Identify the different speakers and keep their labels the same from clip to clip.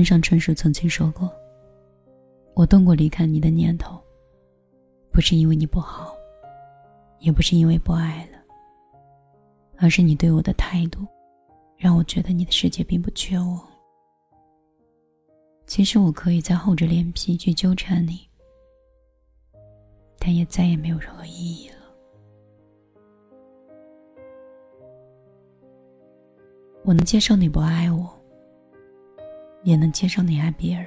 Speaker 1: 村上春树曾经说过：“我动过离开你的念头，不是因为你不好，也不是因为不爱了，而是你对我的态度，让我觉得你的世界并不缺我。其实我可以再厚着脸皮去纠缠你，但也再也没有任何意义了。我能接受你不爱我。”也能接受你爱别人。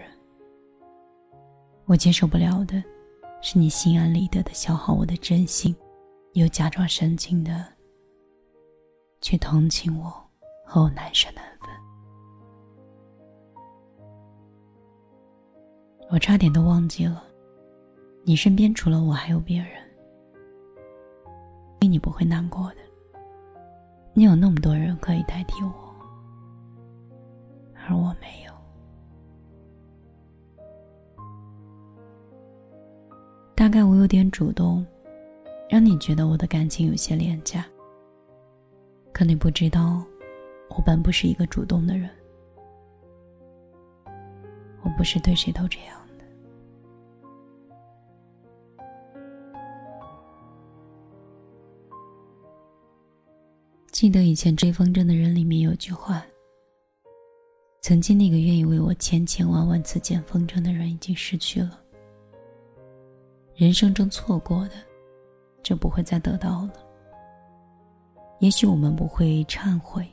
Speaker 1: 我接受不了的，是你心安理得的消耗我的真心，又假装深情的去同情我和我难舍难分。我差点都忘记了，你身边除了我还有别人，因为你不会难过的，你有那么多人可以代替我，而我没有。有点主动，让你觉得我的感情有些廉价。可你不知道，我本不是一个主动的人，我不是对谁都这样的。记得以前追风筝的人里面有句话：曾经那个愿意为我千千万万次捡风筝的人已经失去了。人生中错过的，就不会再得到了。也许我们不会忏悔，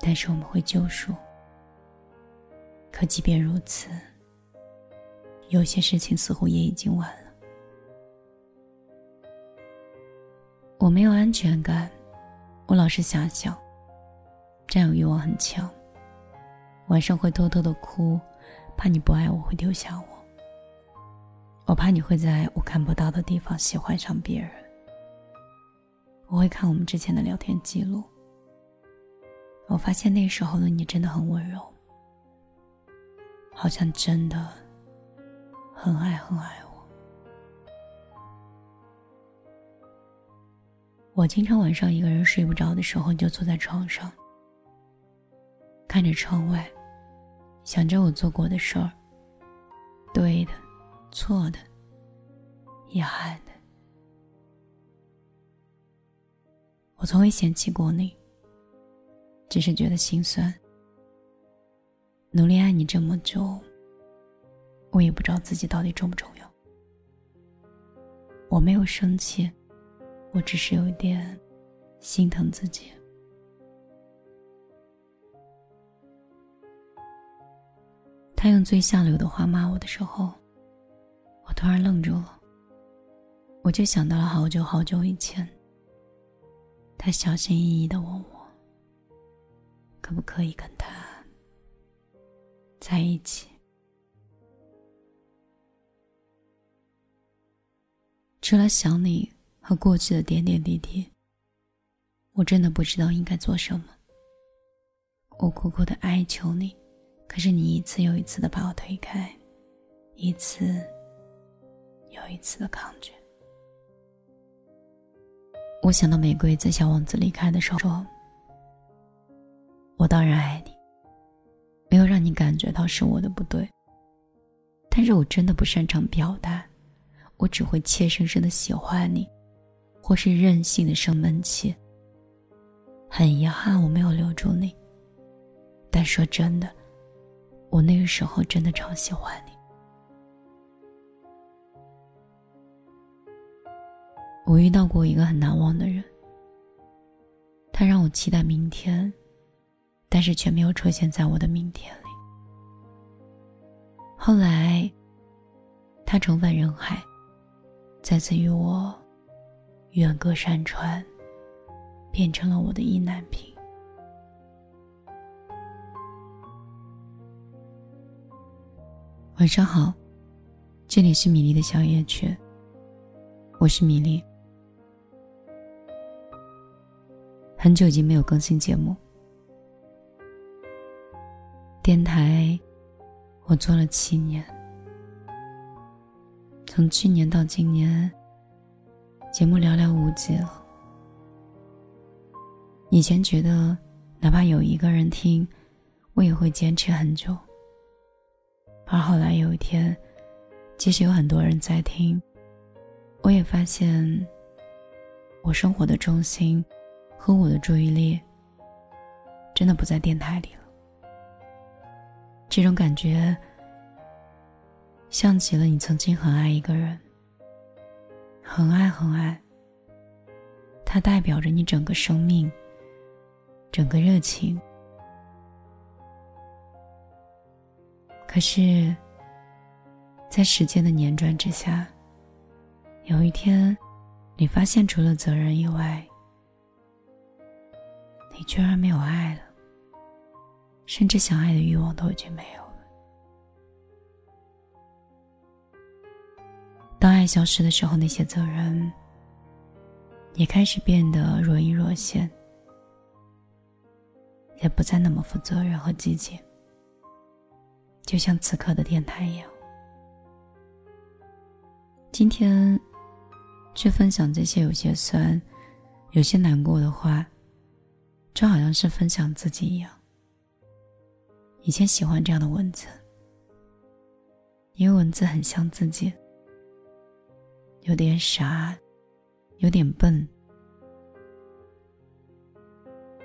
Speaker 1: 但是我们会救赎。可即便如此，有些事情似乎也已经晚了。我没有安全感，我老是瞎想，占有欲望很强。晚上会偷偷的哭，怕你不爱我会丢下我。我怕你会在我看不到的地方喜欢上别人。我会看我们之前的聊天记录。我发现那时候的你真的很温柔，好像真的很爱很爱我。我经常晚上一个人睡不着的时候，就坐在床上，看着窗外，想着我做过的事儿，对的。错的，遗憾的，我从未嫌弃过你，只是觉得心酸。努力爱你这么久，我也不知道自己到底重不重要。我没有生气，我只是有一点心疼自己。他用最下流的话骂我的时候。突然愣住了，我就想到了好久好久以前，他小心翼翼的问我，可不可以跟他在一起。除了想你和过去的点点滴滴，我真的不知道应该做什么。我苦苦的哀求你，可是你一次又一次的把我推开，一次。又一次的抗拒。我想到玫瑰在小王子离开的时候说：“我当然爱你，没有让你感觉到是我的不对。但是我真的不擅长表达，我只会怯生生的喜欢你，或是任性的生闷气。很遗憾我没有留住你，但说真的，我那个时候真的超喜欢你。”我遇到过一个很难忘的人，他让我期待明天，但是却没有出现在我的明天里。后来，他重返人海，再次与我远隔山川，变成了我的意难平。晚上好，这里是米粒的小夜曲，我是米粒。很久已经没有更新节目，电台我做了七年，从去年到今年，节目寥寥无几了。以前觉得哪怕有一个人听，我也会坚持很久。而后来有一天，即使有很多人在听，我也发现，我生活的重心和我的注意力，真的不在电台里了。这种感觉，像极了你曾经很爱一个人，很爱很爱，它代表着你整个生命，整个热情。可是，在时间的辗转之下，有一天，你发现除了责任以外，你居然没有爱了，甚至想爱的欲望都已经没有了。当爱消失的时候，那些责任也开始变得若隐若现，也不再那么负责任和积极。就像此刻的电台一样，今天去分享这些有些酸、有些难过的话，就好像是分享自己一样。以前喜欢这样的文字，因为文字很像自己，有点傻，有点笨，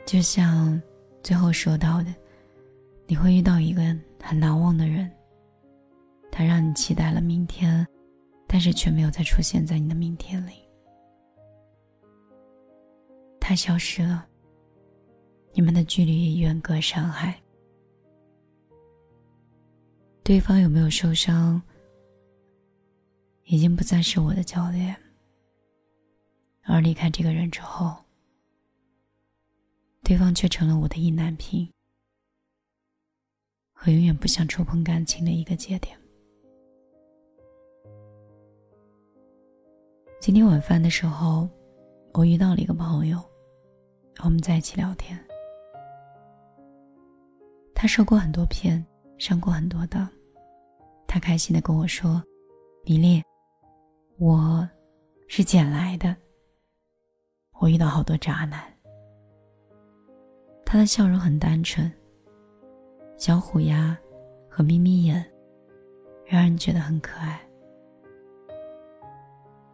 Speaker 1: 就像最后说到的，你会遇到一个。很难忘的人，他让你期待了明天，但是却没有再出现在你的明天里。他消失了，你们的距离远隔山海。对方有没有受伤，已经不再是我的焦点。而离开这个人之后，对方却成了我的意难平。和永远不想触碰感情的一个节点。今天晚饭的时候，我遇到了一个朋友，我们在一起聊天。他受过很多骗，上过很多当，他开心的跟我说：“米粒，我是捡来的。我遇到好多渣男。”他的笑容很单纯。小虎牙和眯眯眼，让人觉得很可爱。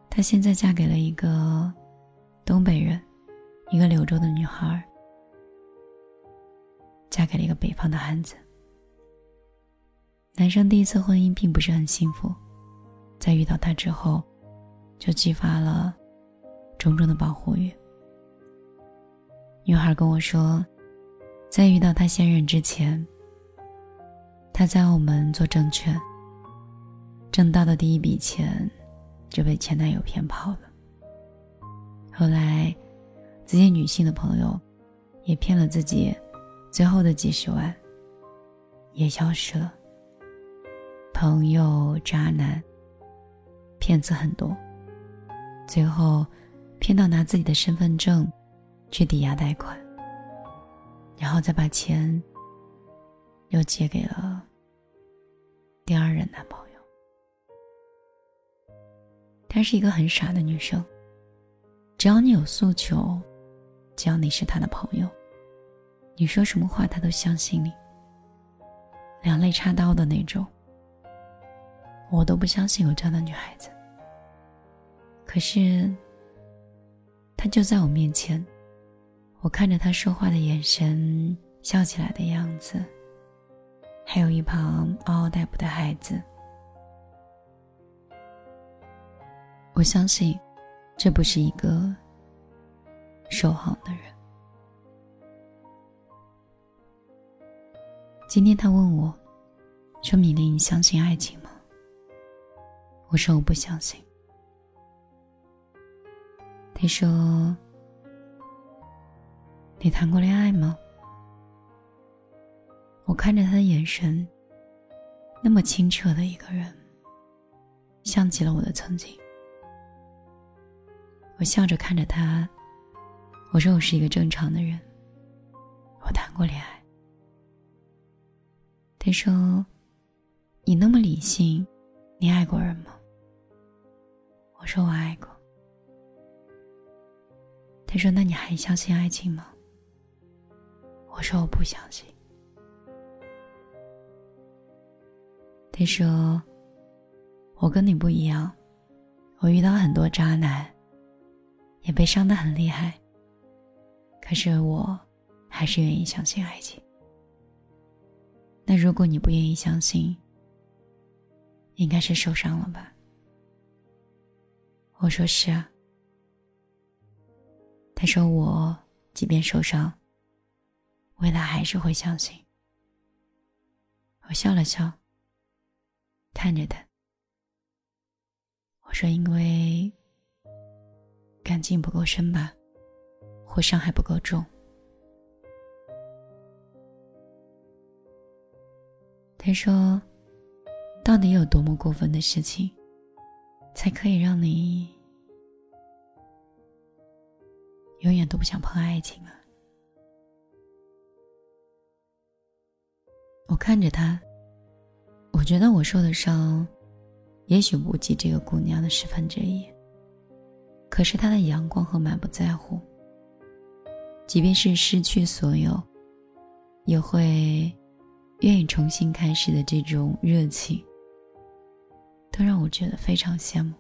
Speaker 1: 她现在嫁给了一个东北人，一个柳州的女孩，嫁给了一个北方的汉子。男生第一次婚姻并不是很幸福，在遇到他之后，就激发了种种的保护欲。女孩跟我说，在遇到他现任之前。他在澳门做证券，挣到的第一笔钱就被前男友骗跑了。后来，自己女性的朋友也骗了自己，最后的几十万也消失了。朋友、渣男、骗子很多，最后骗到拿自己的身份证去抵押贷款，然后再把钱。又借给了第二任男朋友。她是一个很傻的女生，只要你有诉求，只要你是她的朋友，你说什么话他都相信你。两肋插刀的那种，我都不相信有这样的女孩子。可是，她就在我面前，我看着她说话的眼神，笑起来的样子。还有一旁嗷嗷待哺的孩子，我相信，这不是一个守恒的人。今天他问我，说：“米粒，你相信爱情吗？”我说：“我不相信。”他说：“你谈过恋爱吗？”我看着他的眼神，那么清澈的一个人，像极了我的曾经。我笑着看着他，我说我是一个正常的人，我谈过恋爱。他说：“你那么理性，你爱过人吗？”我说：“我爱过。”他说：“那你还相信爱情吗？”我说：“我不相信。”他说：“我跟你不一样，我遇到很多渣男，也被伤得很厉害。可是我还是愿意相信爱情。那如果你不愿意相信，应该是受伤了吧？”我说：“是啊。”他说：“我即便受伤，未来还是会相信。”我笑了笑，看着他。我说：“因为感情不够深吧，或伤害不够重。”他说：“到底有多么过分的事情，才可以让你？”永远都不想碰爱情啊！我看着他，我觉得我受的伤，也许不及这个姑娘的十分之一。可是她的阳光和满不在乎，即便是失去所有，也会愿意重新开始的这种热情，都让我觉得非常羡慕。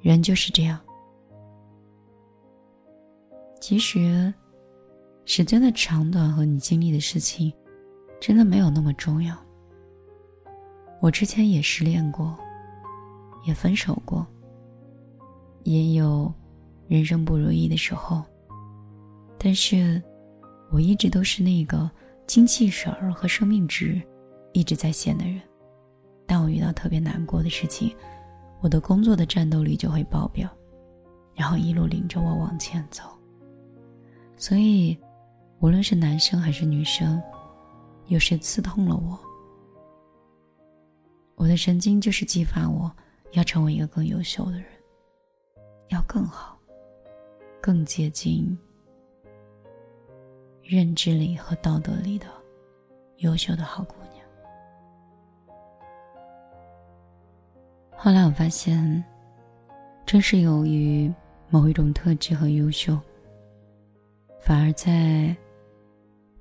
Speaker 1: 人就是这样。其实，时间的长短和你经历的事情，真的没有那么重要。我之前也失恋过，也分手过，也有人生不如意的时候。但是，我一直都是那个精气神儿和生命值一直在线的人。当我遇到特别难过的事情，我的工作的战斗力就会爆表，然后一路领着我往前走。所以，无论是男生还是女生，有谁刺痛了我，我的神经就是激发我要成为一个更优秀的人，要更好，更接近认知里和道德里的优秀的好姑娘。后来我发现，正是由于某一种特质和优秀，反而在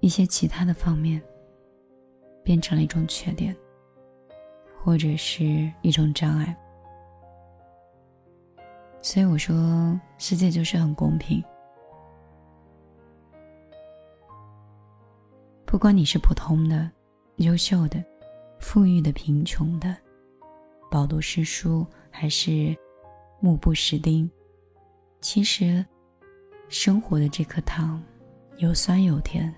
Speaker 1: 一些其他的方面变成了一种缺点，或者是一种障碍。所以我说，世界就是很公平，不管你是普通的、优秀的、富裕的、贫穷的。饱读诗书还是目不识丁？其实，生活的这颗糖有酸有甜，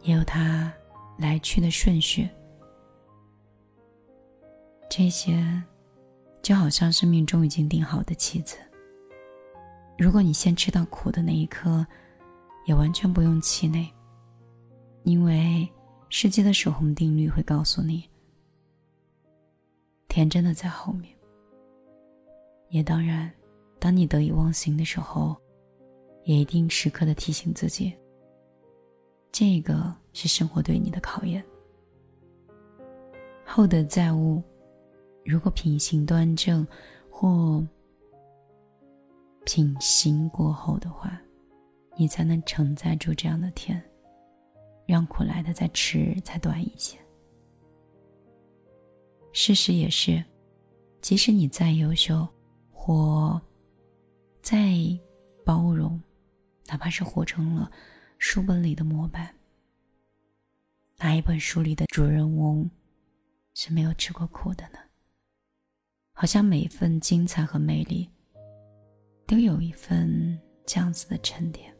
Speaker 1: 也有它来去的顺序。这些就好像生命中已经定好的棋子。如果你先吃到苦的那一颗，也完全不用气馁，因为世界的守恒定律会告诉你。甜真的在后面，也当然，当你得意忘形的时候，也一定时刻的提醒自己。这个是生活对你的考验。厚德载物，如果品行端正或品行过后的话，你才能承载住这样的甜，让苦来的再迟才短一些。事实也是，即使你再优秀，或再包容，哪怕是活成了书本里的模板，哪一本书里的主人翁是没有吃过苦的呢？好像每一份精彩和美丽，都有一份这样子的沉淀，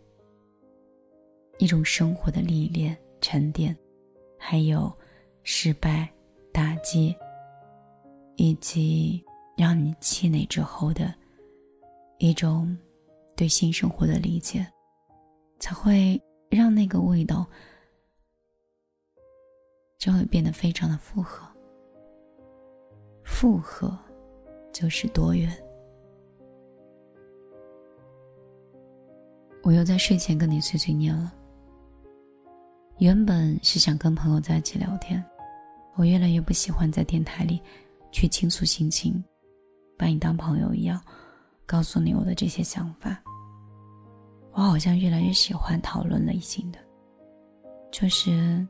Speaker 1: 一种生活的历练、沉淀，还有失败、打击。以及让你气馁之后的一种对新生活的理解，才会让那个味道就会变得非常的复合。复合就是多元。我又在睡前跟你碎碎念了。原本是想跟朋友在一起聊天，我越来越不喜欢在电台里。去倾诉心情，把你当朋友一样，告诉你我的这些想法。我好像越来越喜欢讨论类型的，就是，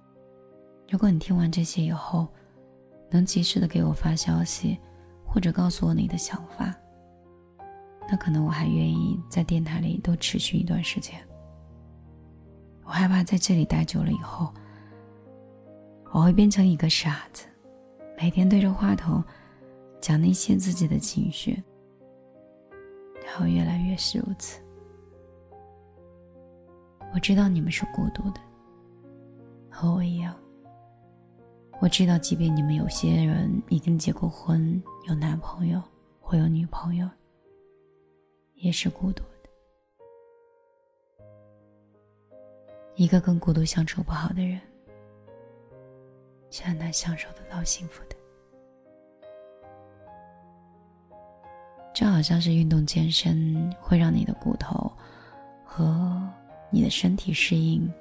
Speaker 1: 如果你听完这些以后，能及时的给我发消息，或者告诉我你的想法，那可能我还愿意在电台里多持续一段时间。我害怕在这里待久了以后，我会变成一个傻子，每天对着话筒讲那些自己的情绪，然后越来越是如此。我知道你们是孤独的，和我一样。我知道，即便你们有些人已经结过婚，有男朋友或有女朋友，也是孤独。一个跟孤独相处不好的人，是很难享受得到幸福的。就好像是运动健身会让你的骨头和你的身体适应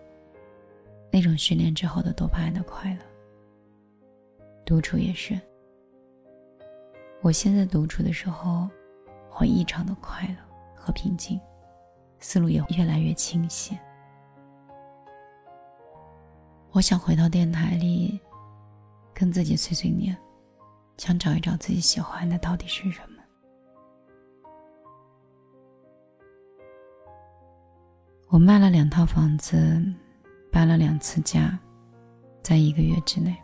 Speaker 1: 那种训练之后的多巴胺的快乐。独处也是。我现在独处的时候，会异常的快乐和平静，思路也越来越清晰。我想回到电台里，跟自己碎碎念，想找一找自己喜欢的到底是什么。我卖了两套房子，搬了两次家，在一个月之内。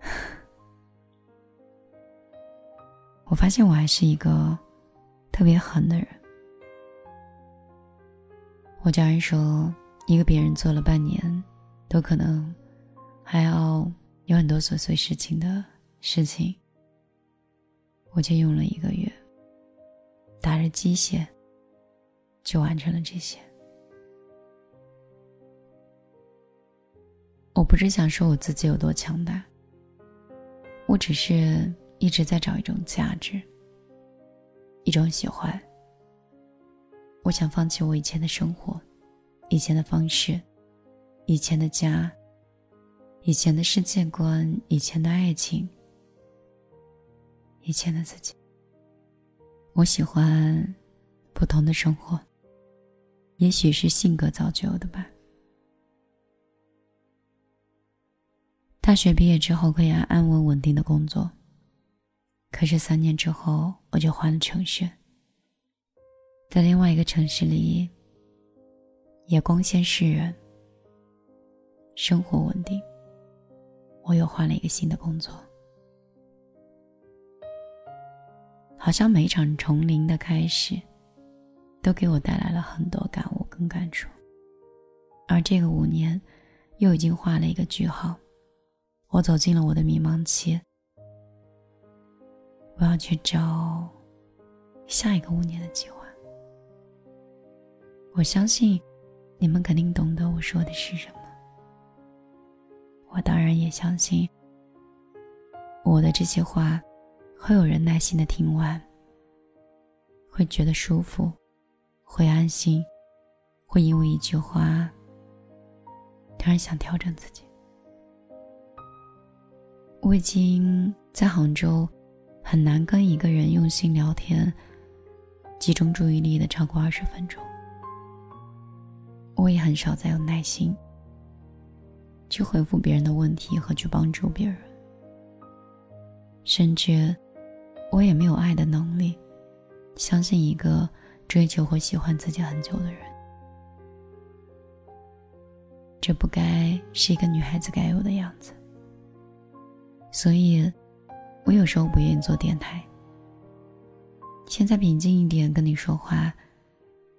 Speaker 1: 我发现我还是一个特别狠的人。我家人说，一个别人做了半年，都可能还要有很多琐碎事情的事情，我就用了一个月，打着鸡血就完成了这些。我不是想说我自己有多强大，我只是。一直在找一种价值，一种喜欢。我想放弃我以前的生活，以前的方式，以前的家，以前的世界观，以前的爱情，以前的自己。我喜欢不同的生活，也许是性格造就的吧。大学毕业之后，可以安安稳稳定的工作。可是三年之后，我就换了城市，在另外一个城市里，也光鲜示人，生活稳定。我又换了一个新的工作，好像每一场从零的开始，都给我带来了很多感悟跟感触。而这个五年，又已经画了一个句号，我走进了我的迷茫期。我要去找下一个五年的计划。我相信你们肯定懂得我说的是什么。我当然也相信我的这些话会有人耐心的听完，会觉得舒服，会安心，会因为一句话突然想调整自己。我已经在杭州。很难跟一个人用心聊天，集中注意力的超过二十分钟。我也很少再有耐心去回复别人的问题和去帮助别人，甚至我也没有爱的能力，相信一个追求或喜欢自己很久的人。这不该是一个女孩子该有的样子，所以。我有时候不愿意做电台。现在平静一点跟你说话，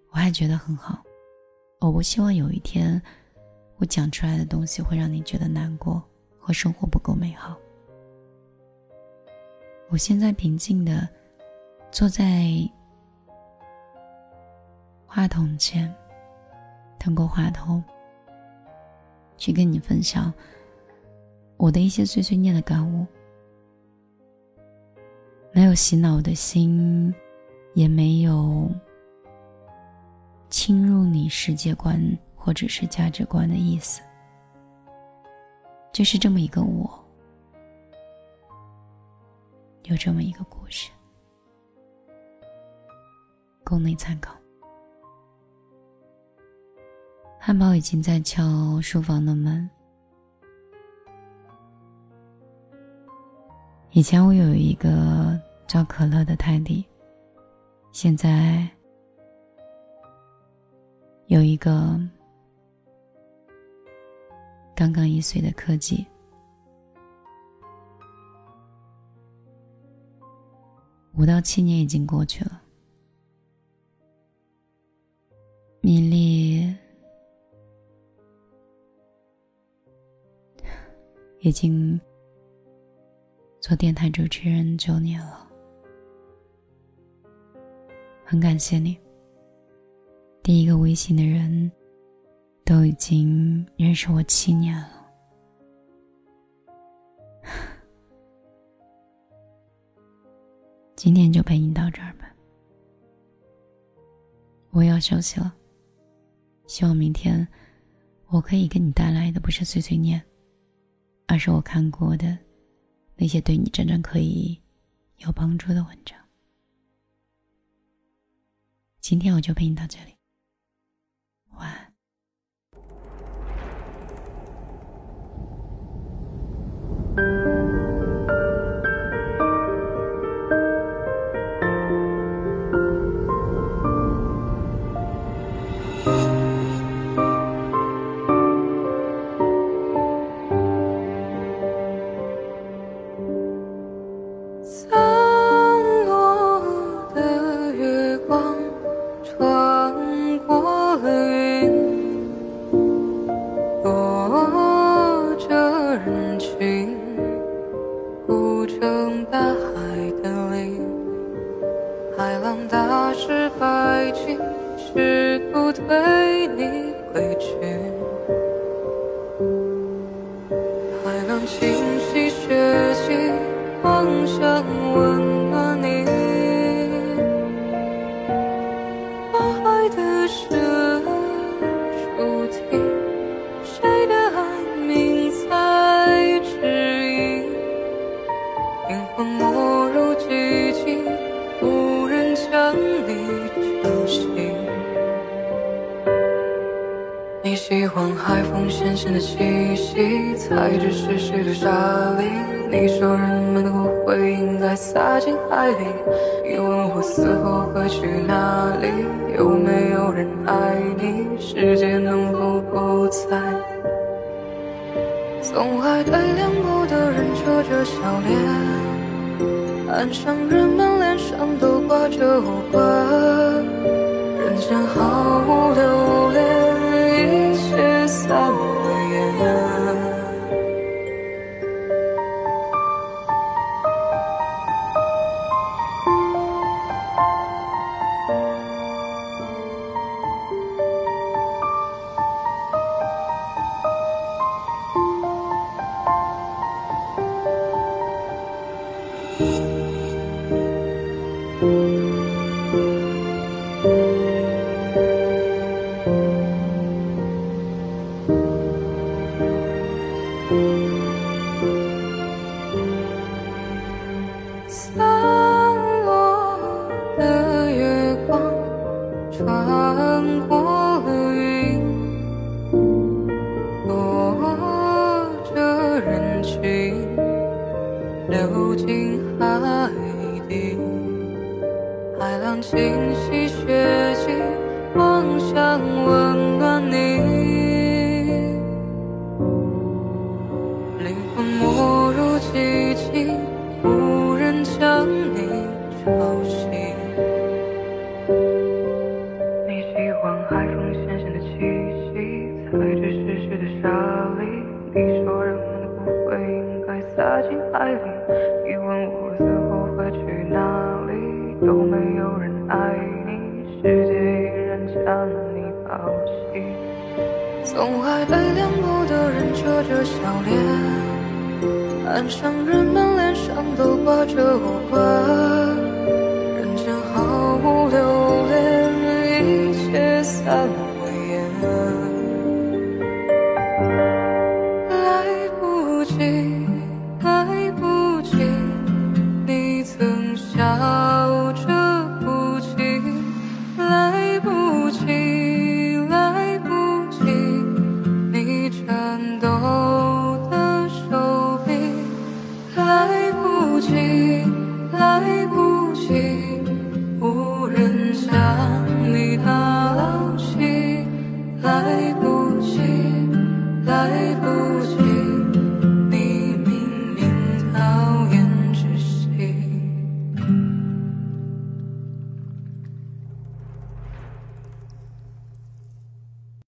Speaker 1: 我还觉得很好。我不希望有一天，我讲出来的东西会让你觉得难过或生活不够美好。我现在平静的坐在话筒前，通过话筒去跟你分享我的一些碎碎念的感悟。没有洗脑的心，也没有侵入你世界观或者是价值观的意思，就是这么一个我，有这么一个故事，供你参考。汉堡已经在敲书房的门。以前我有一个叫可乐的泰迪，现在有一个刚刚一岁的柯基。五到七年已经过去了，米粒已经做电台主持人九年了，很感谢你。第一个微信的人都已经认识我七年了。今天就陪你到这儿吧，我要休息了。希望明天我可以给你带来的不是碎碎念，而是我看过的那些对你真正可以有帮助的文章。今天我就陪你到这里，
Speaker 2: 息，踩着湿湿的沙砾。你说人们的骨灰应该撒进海里。你问我死后会去哪里？有没有人爱你？世界能否不再？总爱对凉薄的人扯着笑脸，岸上人们脸上都挂着无关。清晰血迹，妄想温暖你。着笑脸，岸上人们脸上都挂着无关。人间毫无留恋，一切散。